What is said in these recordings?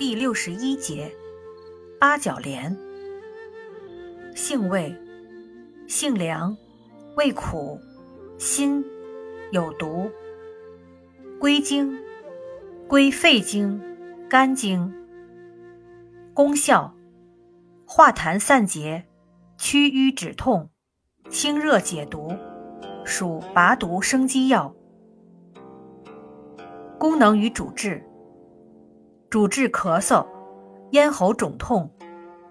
第六十一节，八角莲。性味：性凉，味苦，辛，有毒。归经：归肺经、肝经。功效：化痰散结，祛瘀止痛，清热解毒，属拔毒生肌药。功能与主治：主治咳嗽、咽喉肿痛、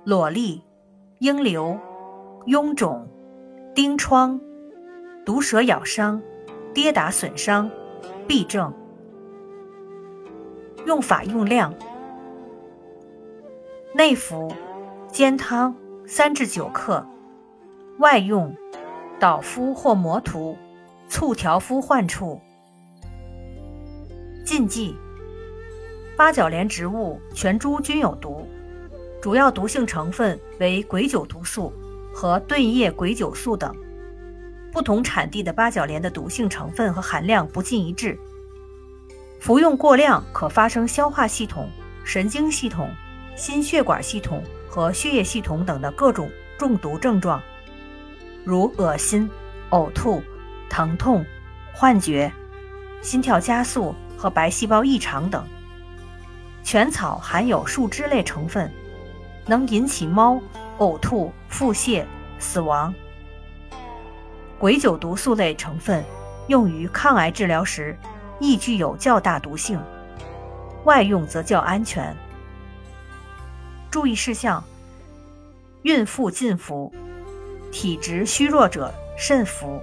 瘰疬、瘿瘤、臃肿、疔疮、毒蛇咬伤、跌打损伤、痹症。用法用量：内服，煎汤三至九克；外用，捣敷或磨涂，醋调敷患处。禁忌：八角莲植物全株均有毒，主要毒性成分为鬼酒毒素和钝叶鬼酒素等。不同产地的八角莲的毒性成分和含量不尽一致，服用过量可发生消化系统、神经系统、心血管系统和血液系统等的各种中毒症状，如恶心、呕吐、疼痛、幻觉、心跳加速。和白细胞异常等，全草含有树脂类成分，能引起猫呕吐、腹泻、死亡。鬼酒毒素类成分用于抗癌治疗时，亦具有较大毒性，外用则较安全。注意事项：孕妇禁服，体质虚弱者慎服。